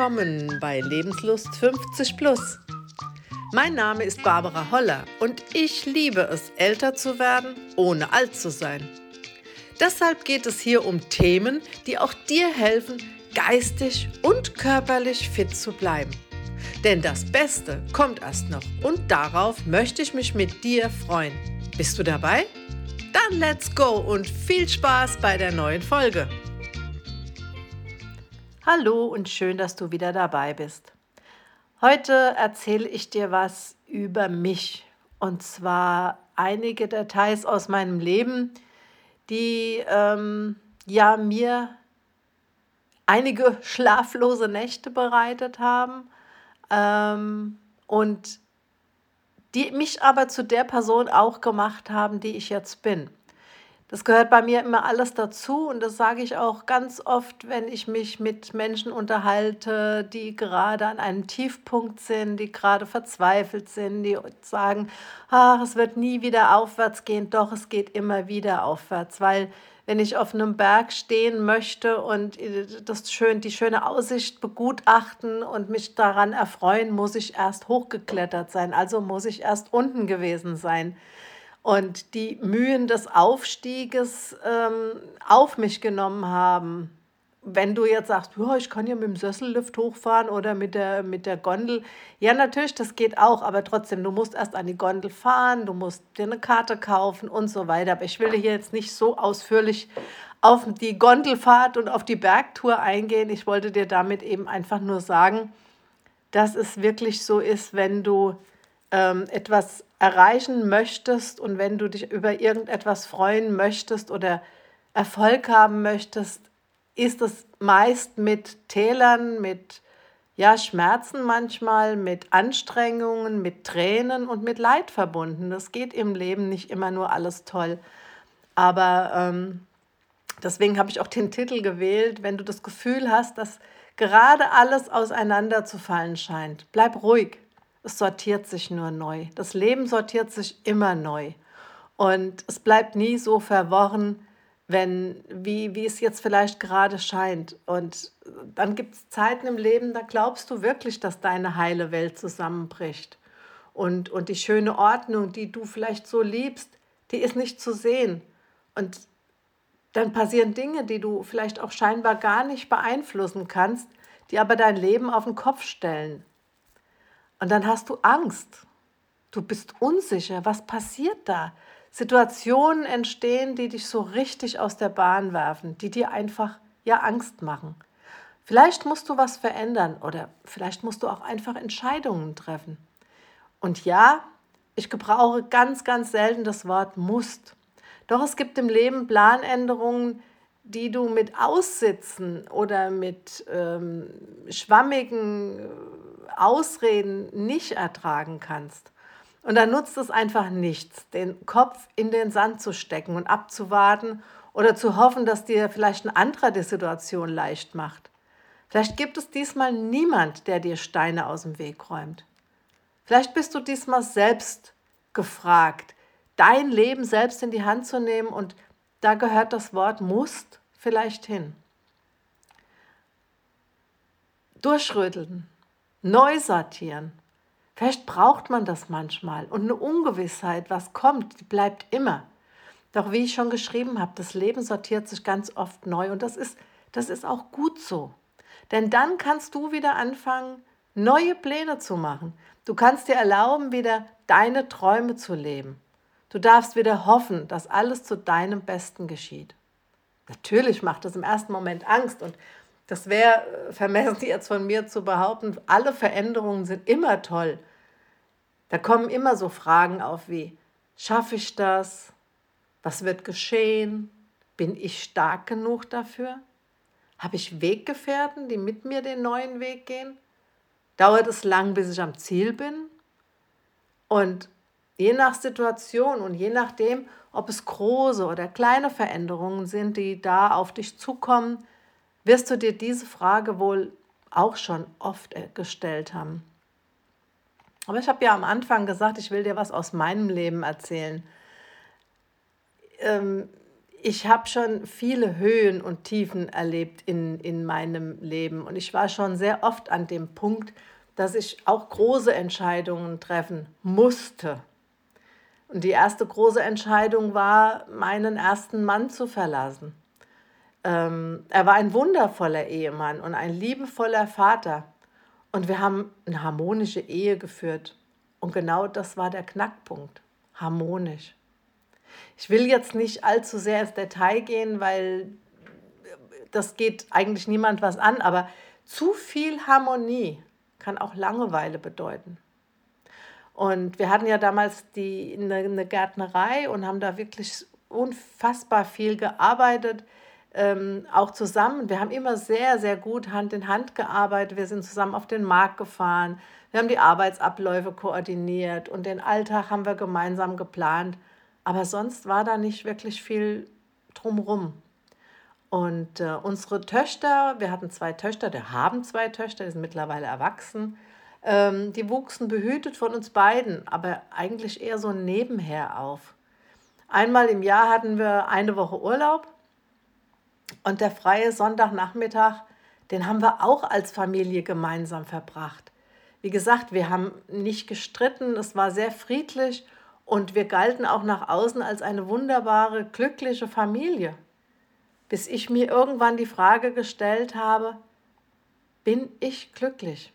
willkommen bei Lebenslust 50 Plus. Mein Name ist Barbara Holler und ich liebe es, älter zu werden, ohne alt zu sein. Deshalb geht es hier um Themen, die auch dir helfen, geistig und körperlich fit zu bleiben. Denn das Beste kommt erst noch und darauf möchte ich mich mit dir freuen. Bist du dabei? Dann let's go und viel Spaß bei der neuen Folge. Hallo und schön, dass du wieder dabei bist. Heute erzähle ich dir was über mich und zwar einige Details aus meinem Leben, die ähm, ja mir einige schlaflose Nächte bereitet haben ähm, und die mich aber zu der Person auch gemacht haben, die ich jetzt bin. Das gehört bei mir immer alles dazu und das sage ich auch ganz oft, wenn ich mich mit Menschen unterhalte, die gerade an einem Tiefpunkt sind, die gerade verzweifelt sind, die sagen, ach, es wird nie wieder aufwärts gehen, doch es geht immer wieder aufwärts, weil wenn ich auf einem Berg stehen möchte und das schön, die schöne Aussicht begutachten und mich daran erfreuen, muss ich erst hochgeklettert sein, also muss ich erst unten gewesen sein und die Mühen des Aufstieges ähm, auf mich genommen haben. Wenn du jetzt sagst, ja, ich kann ja mit dem Sessellift hochfahren oder mit der, mit der Gondel, ja, natürlich, das geht auch, aber trotzdem, du musst erst an die Gondel fahren, du musst dir eine Karte kaufen und so weiter. Aber ich will hier jetzt nicht so ausführlich auf die Gondelfahrt und auf die Bergtour eingehen. Ich wollte dir damit eben einfach nur sagen, dass es wirklich so ist, wenn du ähm, etwas erreichen möchtest und wenn du dich über irgendetwas freuen möchtest oder Erfolg haben möchtest, ist es meist mit Tälern, mit ja, Schmerzen manchmal, mit Anstrengungen, mit Tränen und mit Leid verbunden. Das geht im Leben nicht immer nur alles toll. Aber ähm, deswegen habe ich auch den Titel gewählt, wenn du das Gefühl hast, dass gerade alles auseinanderzufallen scheint. Bleib ruhig, es sortiert sich nur neu. Das Leben sortiert sich immer neu. Und es bleibt nie so verworren, wenn, wie, wie es jetzt vielleicht gerade scheint. Und dann gibt es Zeiten im Leben, da glaubst du wirklich, dass deine heile Welt zusammenbricht. Und, und die schöne Ordnung, die du vielleicht so liebst, die ist nicht zu sehen. Und dann passieren Dinge, die du vielleicht auch scheinbar gar nicht beeinflussen kannst, die aber dein Leben auf den Kopf stellen. Und dann hast du Angst. Du bist unsicher. Was passiert da? Situationen entstehen, die dich so richtig aus der Bahn werfen, die dir einfach ja Angst machen. Vielleicht musst du was verändern oder vielleicht musst du auch einfach Entscheidungen treffen. Und ja, ich gebrauche ganz, ganz selten das Wort musst. Doch es gibt im Leben Planänderungen, die du mit Aussitzen oder mit ähm, schwammigen Ausreden nicht ertragen kannst. Und dann nutzt es einfach nichts, den Kopf in den Sand zu stecken und abzuwarten oder zu hoffen, dass dir vielleicht ein anderer die Situation leicht macht. Vielleicht gibt es diesmal niemand, der dir Steine aus dem Weg räumt. Vielleicht bist du diesmal selbst gefragt, dein Leben selbst in die Hand zu nehmen und da gehört das Wort musst vielleicht hin. Durchrütteln, neu sortieren. Vielleicht braucht man das manchmal und eine Ungewissheit, was kommt, die bleibt immer. Doch wie ich schon geschrieben habe, das Leben sortiert sich ganz oft neu und das ist, das ist auch gut so. Denn dann kannst du wieder anfangen, neue Pläne zu machen. Du kannst dir erlauben, wieder deine Träume zu leben. Du darfst wieder hoffen, dass alles zu deinem Besten geschieht. Natürlich macht es im ersten Moment Angst und das wäre äh, vermessen jetzt von mir zu behaupten, alle Veränderungen sind immer toll. Da kommen immer so Fragen auf wie, schaffe ich das? Was wird geschehen? Bin ich stark genug dafür? Habe ich Weggefährten, die mit mir den neuen Weg gehen? Dauert es lang, bis ich am Ziel bin? Und je nach Situation und je nachdem, ob es große oder kleine Veränderungen sind, die da auf dich zukommen, wirst du dir diese Frage wohl auch schon oft äh, gestellt haben. Aber ich habe ja am Anfang gesagt, ich will dir was aus meinem Leben erzählen. Ähm, ich habe schon viele Höhen und Tiefen erlebt in, in meinem Leben und ich war schon sehr oft an dem Punkt, dass ich auch große Entscheidungen treffen musste. Und die erste große Entscheidung war, meinen ersten Mann zu verlassen. Ähm, er war ein wundervoller Ehemann und ein liebevoller Vater. Und wir haben eine harmonische Ehe geführt. Und genau das war der Knackpunkt. Harmonisch. Ich will jetzt nicht allzu sehr ins Detail gehen, weil das geht eigentlich niemand was an, aber zu viel Harmonie kann auch Langeweile bedeuten. Und wir hatten ja damals eine, eine Gärtnerei und haben da wirklich unfassbar viel gearbeitet, ähm, auch zusammen. Wir haben immer sehr, sehr gut Hand in Hand gearbeitet. Wir sind zusammen auf den Markt gefahren. Wir haben die Arbeitsabläufe koordiniert und den Alltag haben wir gemeinsam geplant. Aber sonst war da nicht wirklich viel drumrum. Und äh, unsere Töchter, wir hatten zwei Töchter, wir haben zwei Töchter, die sind mittlerweile erwachsen, ähm, die wuchsen behütet von uns beiden, aber eigentlich eher so nebenher auf. Einmal im Jahr hatten wir eine Woche Urlaub und der freie Sonntagnachmittag, den haben wir auch als Familie gemeinsam verbracht. Wie gesagt, wir haben nicht gestritten, es war sehr friedlich und wir galten auch nach außen als eine wunderbare, glückliche Familie. Bis ich mir irgendwann die Frage gestellt habe, bin ich glücklich?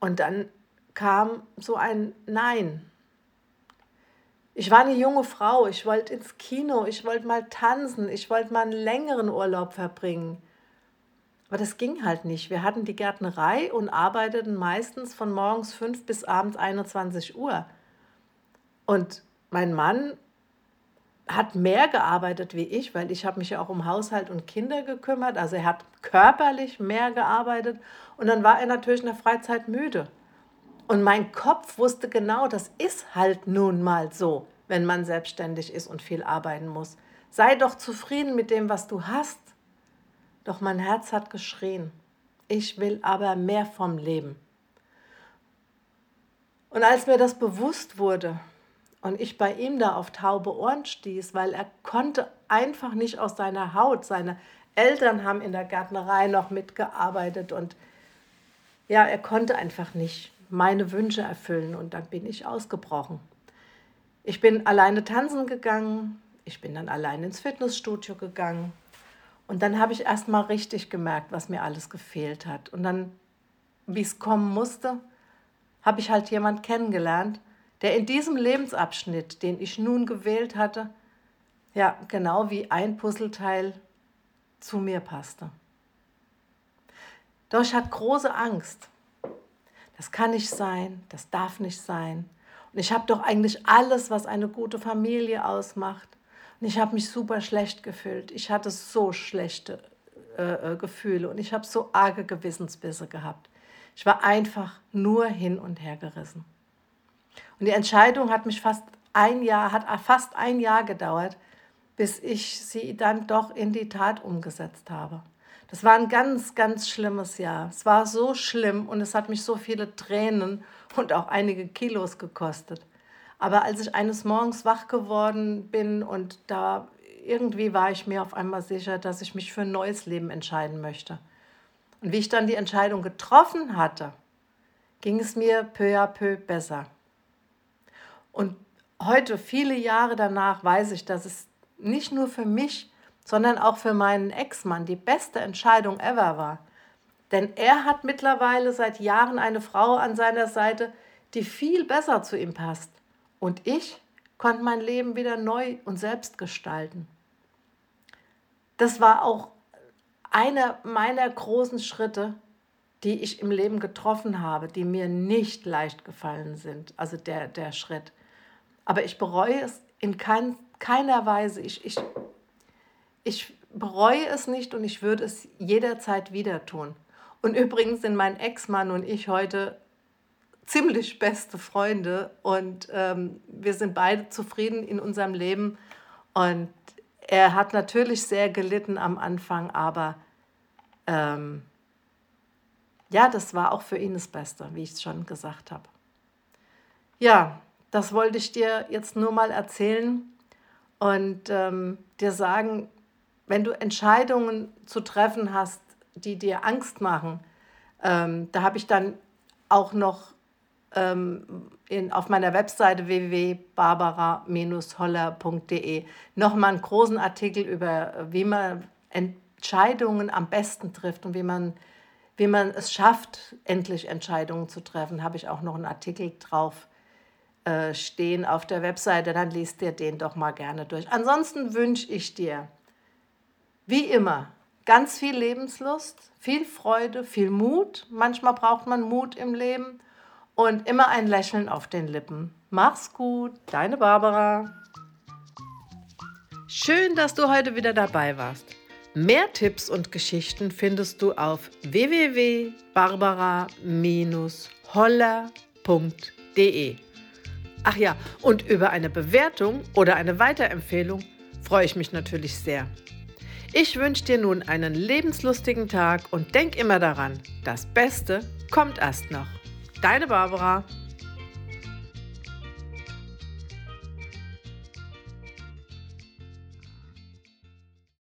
Und dann kam so ein Nein. Ich war eine junge Frau, ich wollte ins Kino, ich wollte mal tanzen, ich wollte mal einen längeren Urlaub verbringen. Aber das ging halt nicht. Wir hatten die Gärtnerei und arbeiteten meistens von morgens 5 bis abends 21 Uhr. Und mein Mann hat mehr gearbeitet wie ich, weil ich habe mich ja auch um Haushalt und Kinder gekümmert. Also er hat körperlich mehr gearbeitet und dann war er natürlich in der Freizeit müde. Und mein Kopf wusste genau, das ist halt nun mal so, wenn man selbstständig ist und viel arbeiten muss. Sei doch zufrieden mit dem, was du hast. Doch mein Herz hat geschrien, ich will aber mehr vom Leben. Und als mir das bewusst wurde und ich bei ihm da auf taube Ohren stieß, weil er konnte einfach nicht aus seiner Haut, seine Eltern haben in der Gärtnerei noch mitgearbeitet und ja, er konnte einfach nicht meine Wünsche erfüllen und dann bin ich ausgebrochen. Ich bin alleine tanzen gegangen, ich bin dann allein ins Fitnessstudio gegangen, und dann habe ich erst mal richtig gemerkt, was mir alles gefehlt hat. Und dann, wie es kommen musste, habe ich halt jemand kennengelernt, der in diesem Lebensabschnitt, den ich nun gewählt hatte, ja, genau wie ein Puzzleteil zu mir passte. Doch ich hatte große Angst. Das kann nicht sein, das darf nicht sein. Und ich habe doch eigentlich alles, was eine gute Familie ausmacht. Und ich habe mich super schlecht gefühlt. Ich hatte so schlechte äh, äh, Gefühle und ich habe so arge Gewissensbisse gehabt. Ich war einfach nur hin und her gerissen. Und die Entscheidung hat mich fast ein Jahr, hat fast ein Jahr gedauert, bis ich sie dann doch in die Tat umgesetzt habe. Das war ein ganz, ganz schlimmes Jahr. Es war so schlimm und es hat mich so viele Tränen und auch einige Kilos gekostet. Aber als ich eines Morgens wach geworden bin und da irgendwie war ich mir auf einmal sicher, dass ich mich für ein neues Leben entscheiden möchte. Und wie ich dann die Entscheidung getroffen hatte, ging es mir peu à peu besser. Und heute, viele Jahre danach, weiß ich, dass es nicht nur für mich, sondern auch für meinen Ex-Mann die beste Entscheidung ever war. Denn er hat mittlerweile seit Jahren eine Frau an seiner Seite, die viel besser zu ihm passt. Und ich konnte mein Leben wieder neu und selbst gestalten. Das war auch einer meiner großen Schritte, die ich im Leben getroffen habe, die mir nicht leicht gefallen sind, also der, der Schritt. Aber ich bereue es in kein, keiner Weise. Ich, ich, ich bereue es nicht und ich würde es jederzeit wieder tun. Und übrigens sind mein Ex-Mann und ich heute ziemlich beste Freunde und ähm, wir sind beide zufrieden in unserem Leben. Und er hat natürlich sehr gelitten am Anfang, aber ähm, ja, das war auch für ihn das Beste, wie ich es schon gesagt habe. Ja, das wollte ich dir jetzt nur mal erzählen und ähm, dir sagen, wenn du Entscheidungen zu treffen hast, die dir Angst machen, ähm, da habe ich dann auch noch ähm, in, auf meiner Webseite www.barbara-holler.de nochmal einen großen Artikel über, wie man Entscheidungen am besten trifft und wie man, wie man es schafft, endlich Entscheidungen zu treffen. Habe ich auch noch einen Artikel drauf äh, stehen auf der Webseite, dann liest dir den doch mal gerne durch. Ansonsten wünsche ich dir, wie immer, ganz viel Lebenslust, viel Freude, viel Mut. Manchmal braucht man Mut im Leben und immer ein Lächeln auf den Lippen. Mach's gut, deine Barbara. Schön, dass du heute wieder dabei warst. Mehr Tipps und Geschichten findest du auf www.barbara-holler.de. Ach ja, und über eine Bewertung oder eine Weiterempfehlung freue ich mich natürlich sehr. Ich wünsche dir nun einen lebenslustigen Tag und denk immer daran, das Beste kommt erst noch. Deine Barbara.